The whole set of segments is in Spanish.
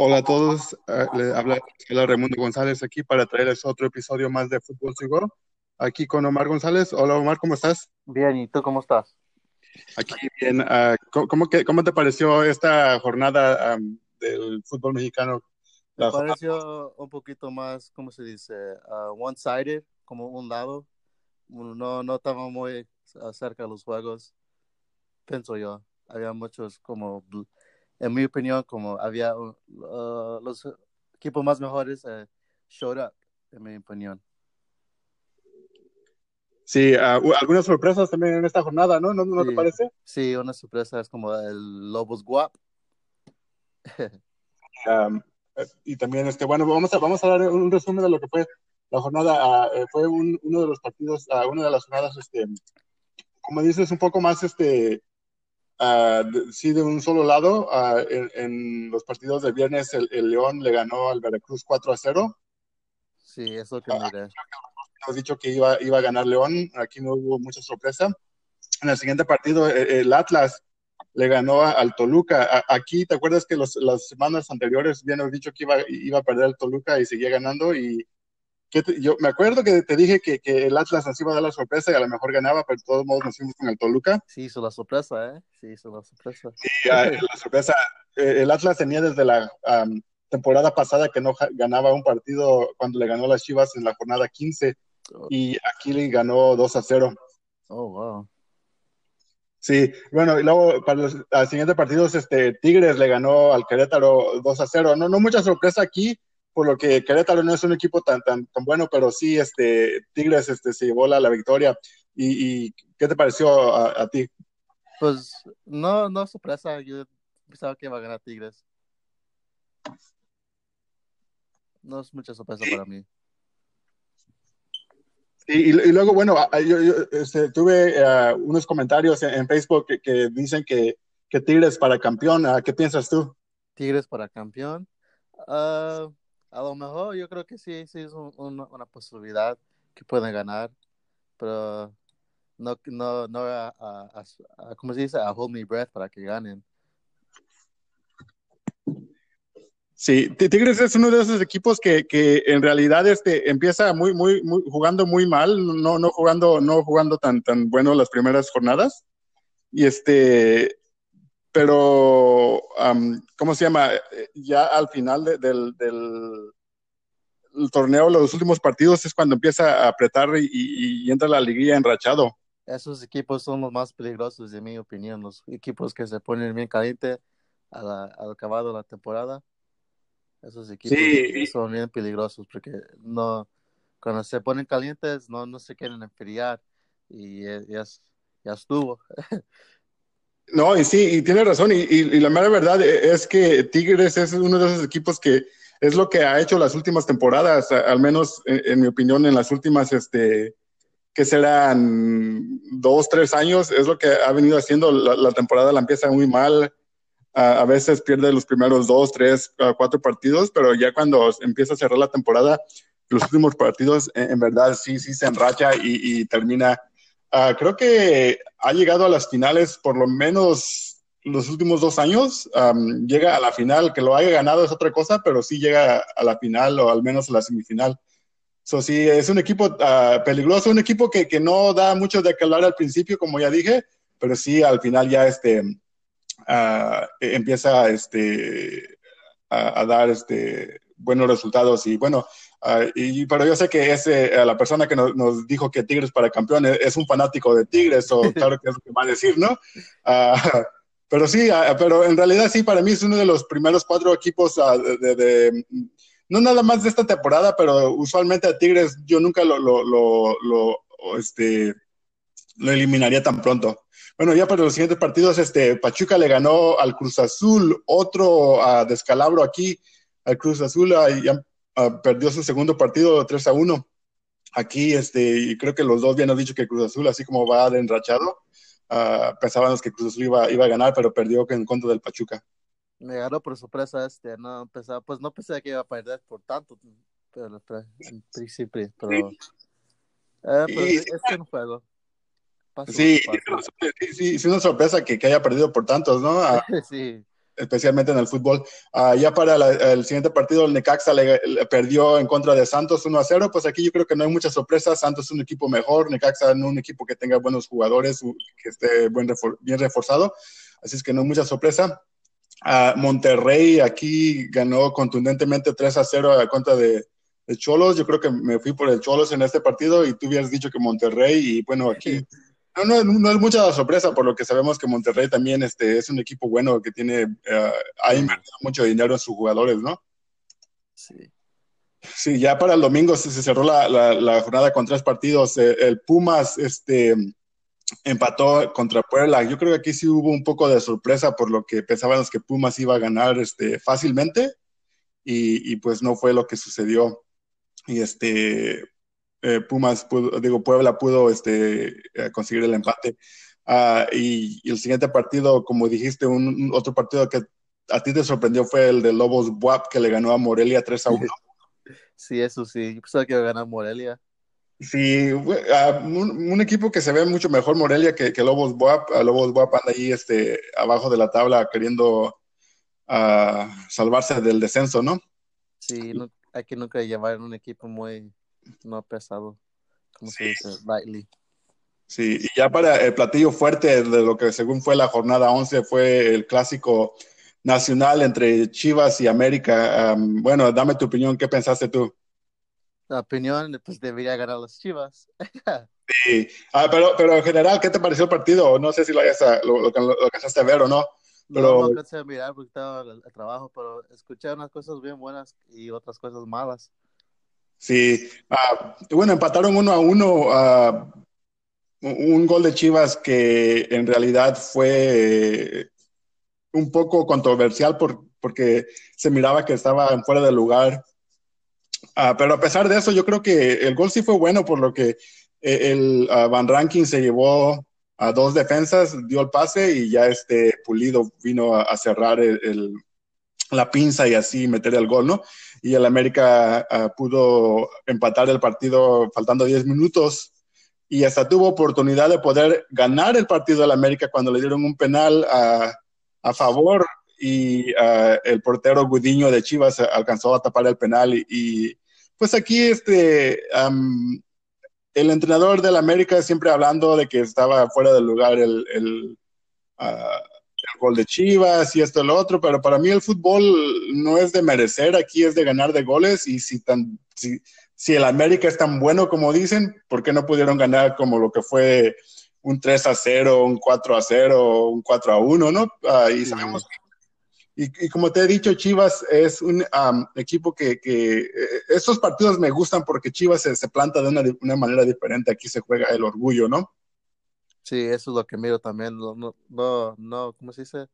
Hola a todos, uh, le habla, habla Raimundo González aquí para traerles otro episodio más de Fútbol Sigo. Aquí con Omar González. Hola Omar, ¿cómo estás? Bien, ¿y tú cómo estás? Aquí bien. Uh, ¿cómo, que, ¿Cómo te pareció esta jornada um, del fútbol mexicano? Me pareció un poquito más, ¿cómo se dice? Uh, one-sided, como un lado. No, no estaba muy cerca de los juegos, pienso yo. Había muchos como en mi opinión, como había uh, los equipos más mejores uh, showed up, en mi opinión. Sí, uh, algunas sorpresas también en esta jornada, ¿no? ¿No, ¿no sí, te parece? Sí, una sorpresa es como el Lobos Guap. um, y también, este, bueno, vamos a, vamos a dar un resumen de lo que fue la jornada. Uh, fue un, uno de los partidos, uh, una de las jornadas, este, como dices, un poco más, este, Uh, de, sí, de un solo lado. Uh, en, en, los partidos de viernes, el, el, León le ganó al Veracruz 4 a 0. Sí, eso que miré. Uh, hemos dicho que iba, iba a ganar León. Aquí no hubo mucha sorpresa. En el siguiente partido, el, el Atlas le ganó al Toluca. aquí, ¿te acuerdas que los, las semanas anteriores habíamos dicho que iba, iba a perder el Toluca y seguía ganando? Y que te, yo me acuerdo que te dije que, que, el Atlas nos iba a dar la sorpresa y a lo mejor ganaba, pero de todos modos nos fuimos con el Toluca. Sí, hizo la sorpresa, ¿eh? Sí, hizo la sorpresa. Sí, la sorpresa. Eh, el Atlas tenía desde la um, temporada pasada que no ganaba un partido cuando le ganó a las Chivas en la jornada 15 oh. y aquí le ganó 2 a 0. Oh, wow. Sí, bueno, y luego para los siguientes partidos, este, Tigres le ganó al Querétaro 2 a 0. No, no mucha sorpresa aquí, por lo que Querétaro no es un equipo tan, tan, tan bueno, pero sí, este, Tigres este, se llevó la, la victoria. ¿Y, ¿Y, qué te pareció a, a, ti? Pues no, no sorpresa, yo pensaba que iba a ganar Tigres. No es mucha sorpresa para mí. Y, y, luego, bueno, yo, yo este, tuve uh, unos comentarios en, en Facebook que, que, dicen que, que Tigres para campeón. ¿Qué piensas tú? Tigres para campeón. Uh, a lo mejor yo creo que sí, sí es un, un, una posibilidad que pueden ganar, pero no, no, no a, a, a, ¿cómo se dice? A hold me breath para que ganen. Sí, Tigres es uno de esos equipos que, que en realidad este, empieza muy, muy, muy, jugando muy mal, no, no jugando, no jugando tan, tan bueno las primeras jornadas. Y este, pero, um, ¿cómo se llama? Ya al final de, del, del el torneo, los últimos partidos, es cuando empieza a apretar y, y, y, entra la liguilla enrachado. Esos equipos son los más peligrosos, en mi opinión, los equipos que se ponen bien caliente a la, al acabado de la temporada. Esos equipos sí. son bien peligrosos porque no, cuando se ponen calientes no, no se quieren enfriar y ya, ya estuvo. No, y sí, y tiene razón, y, la mera verdad es que Tigres es uno de esos equipos que es lo que ha hecho las últimas temporadas, al menos en, mi opinión, en las últimas, este, que serán dos, tres años, es lo que ha venido haciendo, la, la temporada la empieza muy mal, a, veces pierde los primeros dos, tres, cuatro partidos, pero ya cuando empieza a cerrar la temporada, los últimos partidos, en, verdad, sí, sí se enracha y termina Uh, creo que ha llegado a las finales por lo menos los últimos dos años. Um, llega a la final, que lo haya ganado es otra cosa, pero sí llega a la final o al menos a la semifinal. So, sí, es un equipo uh, peligroso, un equipo que, que, no da mucho de hablar al principio, como ya dije, pero sí al final ya este, uh, empieza este, a dar este, buenos resultados. Y bueno, Uh, y, pero yo sé que ese, uh, la persona que nos, nos, dijo que Tigres para campeón es, es, un fanático de Tigres, o claro que es lo que va a decir, ¿no? Uh, pero sí, pero en realidad sí, para mí es uno de los primeros cuatro equipos de, de, de, no nada más de esta temporada, pero usualmente a Tigres yo nunca lo, lo, lo, lo, este, lo eliminaría tan pronto. Bueno, ya para los siguientes partidos, este, Pachuca le ganó al Cruz Azul, otro descalabro aquí, al Cruz Azul, ya uh, perdió su segundo partido 3 a 1. Aquí, este, y creo que los dos bien han dicho que Cruz Azul, así como va de enrachado, uh, pensábamos que Cruz Azul iba, iba, a ganar, pero perdió en contra del Pachuca. Me ganó por sorpresa este, no pensaba, pues no pensé que iba a perder por tanto, pero en principio, pero, eh, pero y, es, es un juego. Sí, sí, sí, es una sorpresa que, que, haya perdido por tantos, ¿no? Ah, sí. Especialmente en el fútbol. Ah, ya para el siguiente partido, el Necaxa le, perdió en contra de Santos 1 a 0. Pues aquí yo creo que no hay mucha sorpresa. Santos es un equipo mejor, Necaxa no un equipo que tenga buenos jugadores, que esté buen bien reforzado. Así es que no hay mucha sorpresa. Ah, Monterrey aquí ganó contundentemente 3 a 0 a contra de, de Cholos. Yo creo que me fui por el Cholos en este partido y tú hubieras dicho que Monterrey. Y bueno, aquí no, no, es mucha sorpresa, por lo que sabemos que Monterrey también este, es un equipo bueno que tiene, uh, ha invertido mucho dinero en sus jugadores, ¿no? Sí. Sí, ya para el domingo se, cerró la, la, jornada con tres partidos. Eh, el Pumas este, empató contra Puebla. Yo creo que aquí sí hubo un poco de sorpresa por lo que pensábamos que Pumas iba a ganar este, fácilmente y, y pues no fue lo que sucedió. Y este, eh, Pumas, digo, Puebla pudo este, eh, conseguir el empate. Uh, y, y, el siguiente partido, como dijiste, un, un, otro partido que a ti te sorprendió fue el de Lobos Buap, que le ganó a Morelia 3 a 1. Sí, eso sí, yo pensaba que iba a ganar Morelia. Sí, uh, un, un, equipo que se ve mucho mejor Morelia que, que Lobos Buap. Uh, Lobos Buap anda ahí este, abajo de la tabla queriendo salvarse del descenso, ¿no? Sí, no, hay que nunca llevar un equipo muy no pesado, como sí. se dice, lightly. Sí, y ya para el platillo fuerte de lo que según fue la jornada 11 fue el clásico nacional entre Chivas y América. Um, bueno, dame tu opinión, ¿qué pensaste tú? La opinión, pues debería ganar las Chivas. sí, ah, pero, pero en general, ¿qué te pareció el partido? No sé si lo, hayas, lo, lo, lo alcanzaste a ver o no. Pero... No, no alcancé a mirar porque estaba el trabajo, pero escuché unas cosas bien buenas y otras cosas malas. Sí, uh, bueno, empataron uno a uno. Uh, un gol de Chivas que en realidad fue un poco controversial por, porque se miraba que estaba fuera de lugar. Uh, pero a pesar de eso, yo creo que el gol sí fue bueno, por lo que eh, el Van Ranking se llevó a dos defensas, dio el pase y ya este Pulido vino a, a cerrar el, el, la pinza y así meter el gol, ¿no? y el América uh, pudo empatar el partido faltando 10 minutos y hasta tuvo oportunidad de poder ganar el partido del América cuando le dieron un penal a, a favor y uh, el portero Gudiño de Chivas alcanzó a tapar el penal y, pues aquí este um, el entrenador del América siempre hablando de que estaba fuera del lugar el, el uh, gol de Chivas y esto y lo otro, pero para mí el fútbol no es de merecer, aquí es de ganar de goles y si, tan, si, si el América es tan bueno como dicen, ¿por qué no pudieron ganar como lo que fue un 3 a 0, un 4 a 0, un 4 a 1, ¿no? Uh, y sabemos que, y, y, como te he dicho, Chivas es un um, equipo que, que eh, estos partidos me gustan porque Chivas se, se planta de una, de una manera diferente, aquí se juega el orgullo, ¿no? Sí, eso es lo que miro también. No, no, no, ¿cómo se dice?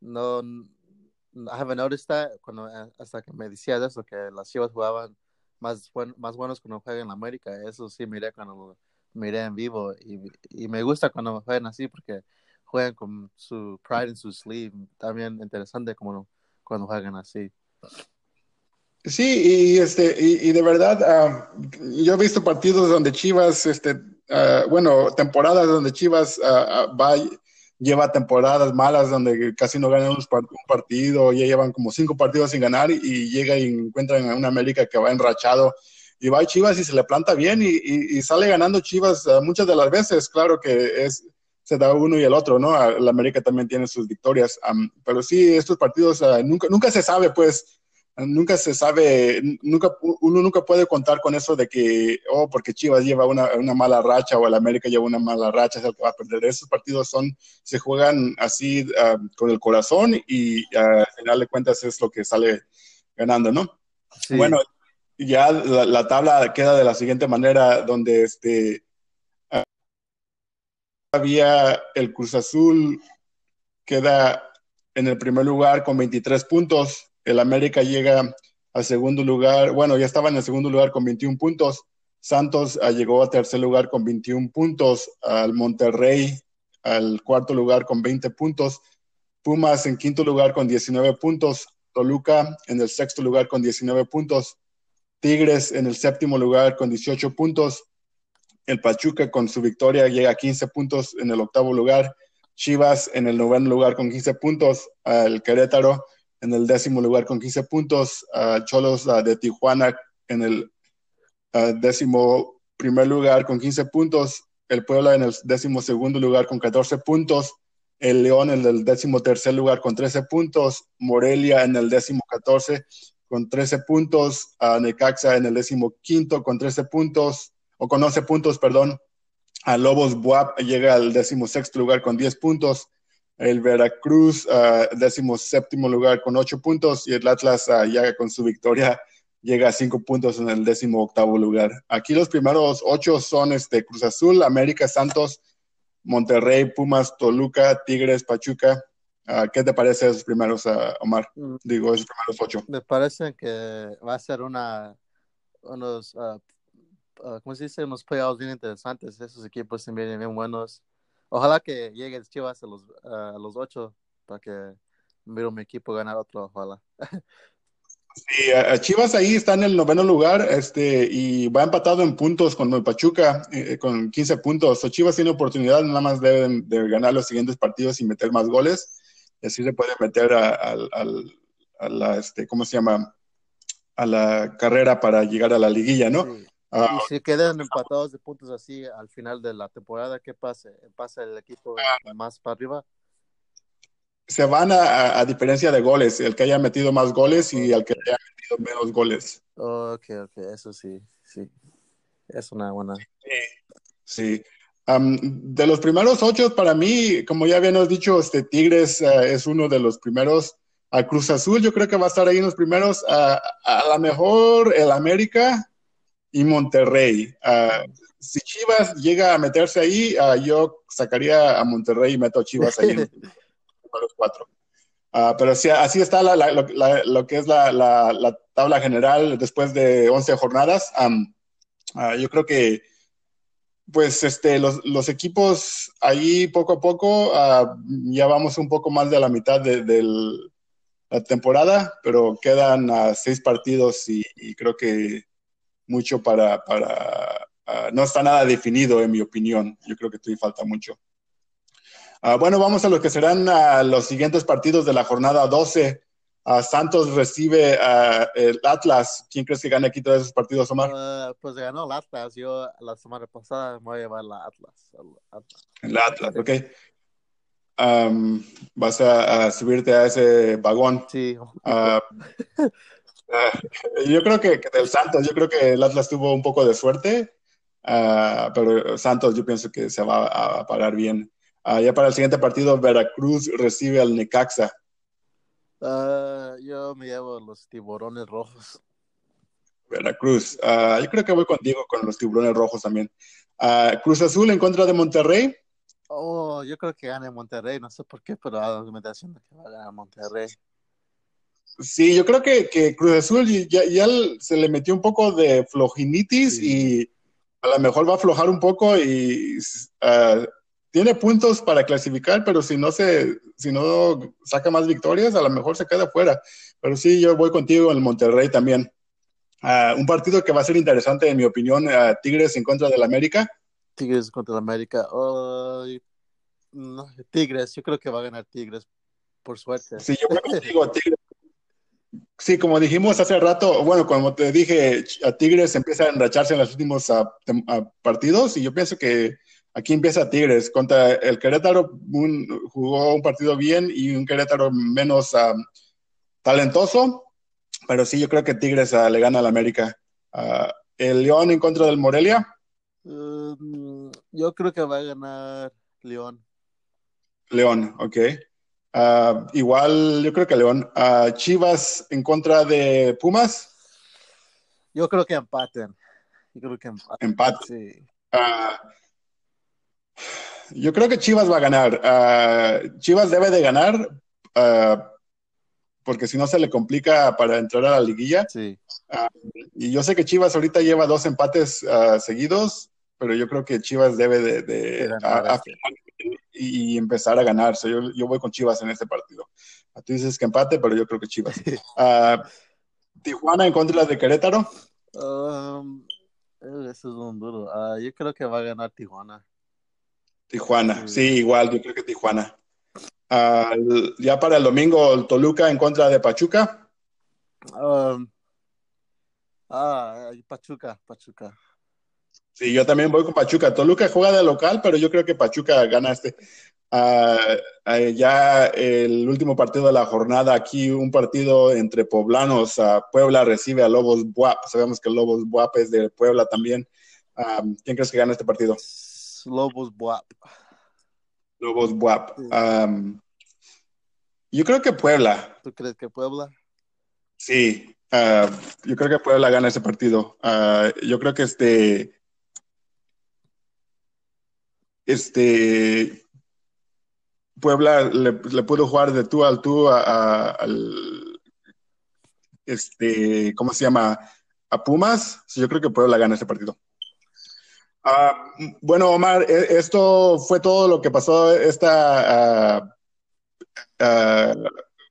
No, I haven't noticed that cuando, eh, hasta que me decía eso, que las chivas jugaban más, buen, más buenos cuando juegan en América. Eso sí miré cuando miré en vivo y, y me gusta cuando juegan así porque juegan con su pride en su sleeve. También interesante como cuando juegan así. Sí, y este, y, y de verdad, uh, yo he visto partidos donde Chivas, este, uh, bueno, temporadas donde Chivas uh, va, lleva temporadas malas donde casi no ganan un, partido, ya llevan como cinco partidos sin ganar y, llega y encuentran a una América que va enrachado y va Chivas y se le planta bien y, sale ganando Chivas muchas de las veces, claro que es se da uno y el otro, ¿no? La América también tiene sus victorias, um, pero sí, estos partidos nunca, nunca se sabe, pues, nunca se sabe, nunca, uno nunca puede contar con eso de que, oh, porque Chivas lleva una, una mala racha o el América lleva una mala racha, es el que va a perder. Esos partidos son, se juegan así uh, con el corazón y uh, al final de cuentas es lo que sale ganando, ¿no? Sí. Bueno, ya la, la, tabla queda de la siguiente manera, donde este uh, había el Cruz Azul queda en el primer lugar con 23 puntos el América llega al segundo lugar, bueno, ya estaba en el segundo lugar con 21 puntos. Santos uh, llegó a tercer lugar con 21 puntos, al Monterrey al cuarto lugar con 20 puntos, Pumas en quinto lugar con 19 puntos, Toluca en el sexto lugar con 19 puntos, Tigres en el séptimo lugar con 18 puntos, el Pachuca con su victoria llega a 15 puntos en el octavo lugar, Chivas en el noveno lugar con 15 puntos, el Querétaro en el décimo lugar con 15 puntos, Cholos de Tijuana en el décimo primer lugar con 15 puntos, el Puebla en el décimo segundo lugar con 14 puntos, el León en el décimo tercer lugar con 13 puntos, Morelia en el décimo 14 con 13 puntos, a Necaxa en el décimo quinto con 13 puntos, o con 11 puntos, perdón, a Lobos Buap llega al décimo sexto lugar con 10 puntos, el Veracruz uh, décimo séptimo lugar con 8 puntos y el Atlas uh, ya con su victoria llega a 5 puntos en el décimo octavo lugar. Aquí los primeros 8 son este, Cruz Azul, América, Santos, Monterrey, Pumas, Toluca, Tigres, Pachuca. Uh, ¿Qué te parece esos primeros, uh, Omar? Mm. Digo, esos primeros ocho. Me parece que va a ser una, unos, uh, ¿cómo se dice? Unos playoffs bien interesantes. Esos equipos también bien buenos. Ojalá que llegue Chivas a los, a los ocho para que miro mi equipo ganar otro, ojalá. Sí, Chivas ahí está en el noveno lugar este, y va empatado en puntos con el Pachuca eh, con 15 puntos. O Chivas tiene oportunidad, nada más deben de ganar los siguientes partidos y meter más goles. Y así se puede meter a, la, este, ¿cómo se llama? A la carrera para llegar a la liguilla, ¿no? Ah, y si quedan empatados de puntos así al final de la temporada, ¿qué pasa? ¿Pasa el equipo ah. más para arriba? se van a, a, diferencia de goles, el que haya metido más goles y el que haya metido menos goles. Ok, ok, eso sí, sí. Es una buena. Sí. de los primeros ocho, para mí, como ya habíamos dicho, este Tigres eh, es uno de los primeros. A Cruz Azul, yo creo que va a estar ahí en los primeros. a lo mejor el América y Monterrey. si Chivas llega a meterse ahí, yo sacaría a Monterrey y meto a Chivas ahí. los cuatro. Ah, pero sí, así está lo, que es la, tabla general después de 11 jornadas. Ah, yo creo que pues este, los, equipos ahí poco a poco ah, ya vamos un poco más de la mitad de, la temporada, pero quedan seis partidos y, creo que mucho para, para no está nada definido en mi opinión. Yo creo que todavía falta mucho. Ah, bueno, vamos a lo que serán ah, los siguientes partidos de la jornada 12. Ah, Santos recibe el Atlas. ¿Quién crees que gane aquí todos esos partidos, Omar? pues ganó el Atlas. Yo la semana pasada me voy a llevar la Atlas. El Atlas, ok. vas a, subirte a ese vagón. Sí. yo creo que, del Santos, yo creo que el Atlas tuvo un poco de suerte, pero Santos yo pienso que se va a parar bien. Uh, ya para el siguiente partido, Veracruz recibe al Necaxa. Uh, yo me llevo los tiburones rojos. Veracruz. Yo creo que voy contigo con los tiburones rojos también. Cruz Azul en contra de Monterrey. Oh, yo creo que gane Monterrey. No sé por qué, pero la documentación de que va a ganar Monterrey. Sí, yo creo que, que Cruz Azul ya, ya, se le metió un poco de flojinitis y a lo mejor va a aflojar un poco y tiene puntos para clasificar, pero si no se, si no saca más victorias, a lo mejor se queda fuera. Pero sí, yo voy contigo en el Monterrey también. Ah, un partido que va a ser interesante, en mi opinión, Tigres en contra del América. Tigres contra el América. Tigres, yo creo que va a ganar Tigres, por suerte. Sí, yo voy contigo, Tigres. Sí, como dijimos hace rato, bueno, como te dije, a Tigres empieza a enracharse en los últimos ah, ah, partidos y yo pienso que Aquí empieza Tigres contra el Querétaro, jugó un partido bien y un Querétaro menos ah, talentoso, pero sí, yo creo que Tigres uh, le gana al América. Uh, ¿El León en contra del Morelia? Um, yo creo que va a ganar León. León, ok. Igual, yo creo que León. Chivas en contra de Pumas. Yo creo que empaten. Yo creo que empaten. Empate. Sí. Yo creo que Chivas va a ganar. Ah, Chivas debe de ganar ah, porque si no se le complica para entrar a la liguilla. Sí. Ah, y yo sé que Chivas ahorita lleva dos empates seguidos, pero yo creo que Chivas debe de, y, empezar a ganarse. Yo, yo, voy con Chivas en este partido. Tú dices que empate, pero yo creo que Chivas. Tijuana en contra de Querétaro. Um, eso es un duro. yo creo que va a ganar Tijuana. Tijuana, sí, igual, yo creo que Tijuana. Ah, ya para el domingo, el Toluca en contra de Pachuca. Um, ah, Pachuca, Pachuca. Sí, yo también voy con Pachuca. Toluca juega de local, pero yo creo que Pachuca gana este. Ah, ah, ya el último partido de la jornada, aquí un partido entre poblanos. Puebla recibe a Lobos Buap. Sabemos que Lobos Buap es de Puebla también. ¿Quién crees que gana este partido? Lobos Buap. Lobos Buap. yo creo que Puebla. ¿Tú crees que Puebla? Sí, yo creo que Puebla gana ese partido. yo creo que este este Puebla le, pudo jugar de tú al tú a, al este, ¿cómo se llama? A Pumas. yo creo que Puebla gana ese partido. Ah, bueno, Omar, e, esto fue todo lo que pasó esta ah, ah,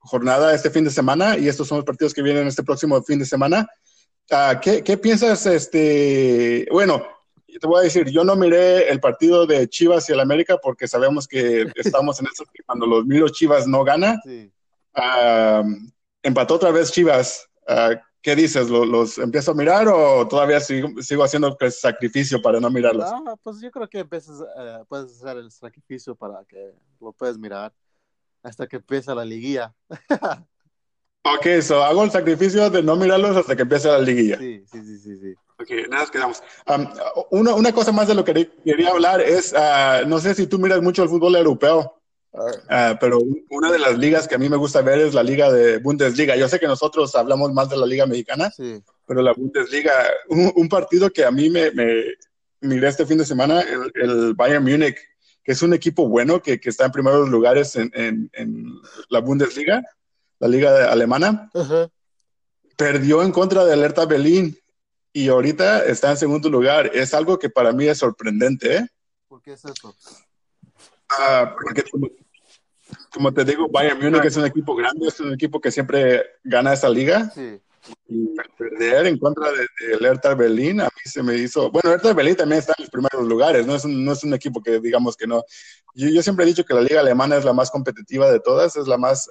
jornada, este fin de semana, y estos son los partidos que vienen este próximo fin de semana. ¿qué, ¿Qué piensas? Este, bueno, te voy a decir, yo no miré el partido de Chivas y el América porque sabemos que estamos en eso que cuando los miro Chivas no gana. empató otra vez Chivas. Ah, ¿Qué dices? ¿Los, empiezo a mirar o todavía sigo, haciendo el sacrificio para no mirarlos? Ah, pues yo creo que empiezas, eh, puedes hacer el sacrificio para que lo puedes mirar hasta que empiece la liguilla. ok, so hago el sacrificio de no mirarlos hasta que empiece la liguilla. Sí, sí, sí, sí. sí. Ok, nada, nos quedamos. una, una, cosa más de lo que quería hablar es, ah, no sé si tú miras mucho el fútbol europeo, uh, pero una de las ligas que a mí me gusta ver es la liga de Bundesliga. Yo sé que nosotros hablamos más de la liga mexicana, sí. pero la Bundesliga, un, partido que a mí me, me, miré este fin de semana, el, Bayern Múnich, que es un equipo bueno, que, que está en primeros lugares en, en, en, la Bundesliga, la liga alemana, perdió en contra de Alerta Berlín y ahorita está en segundo lugar. Es algo que para mí es sorprendente. ¿eh? ¿Por qué es eso? Ah, porque como, te digo, Bayern Múnich es un equipo grande, es un equipo que siempre gana esa liga. Sí. Y perder en contra de, de Hertha Berlín, a mí se me hizo. Bueno, Hertha Berlín también está en los primeros lugares, no es un, no es un equipo que digamos que no. Yo, yo, siempre he dicho que la liga alemana es la más competitiva de todas, es la más.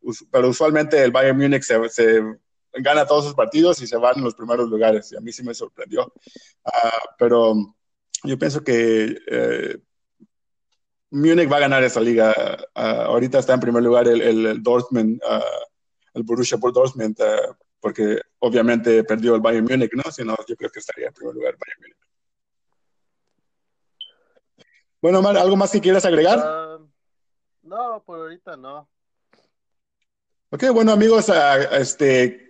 Uh, pero usualmente el Bayern Múnich se, se gana todos sus partidos y se van en los primeros lugares. Y a mí sí me sorprendió. Ah, pero yo pienso que eh, Múnich va a ganar esa liga. Ah, ahorita está en primer lugar el, el, Dortmund, ah, el Borussia por Dortmund, porque obviamente perdió el Bayern Múnich, ¿no? Si no, yo creo que estaría en primer lugar el Bayern Múnich. Bueno, Omar, ¿algo más que quieras agregar? no, por ahorita no. Ok, bueno amigos, este,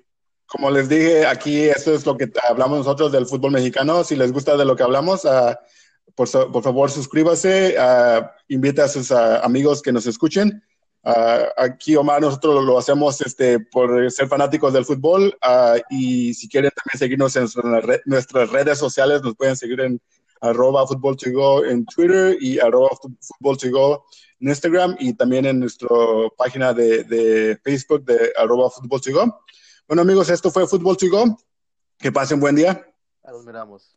como les dije, aquí esto es lo que hablamos nosotros del fútbol mexicano. Si les gusta de lo que hablamos, uh, por, favor suscríbase, uh, invita a sus uh, amigos que nos escuchen. aquí, Omar, nosotros lo hacemos este, por ser fanáticos del fútbol y si quieren también seguirnos en nuestras redes sociales, nos pueden seguir en arroba fútbol en Twitter y arroba fútbol en Instagram y también en nuestra página de, Facebook de arroba fútbol. Bueno, amigos, esto fue Fútbol to Go. Que pasen buen día. Nos miramos.